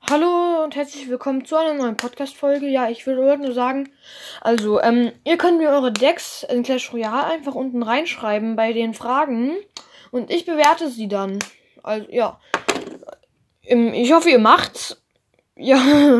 Hallo und herzlich willkommen zu einer neuen Podcast-Folge. Ja, ich würde nur sagen, also, ähm, ihr könnt mir eure Decks in Clash Royale einfach unten reinschreiben bei den Fragen und ich bewerte sie dann. Also, ja. Ähm, ich hoffe, ihr macht's. Ja.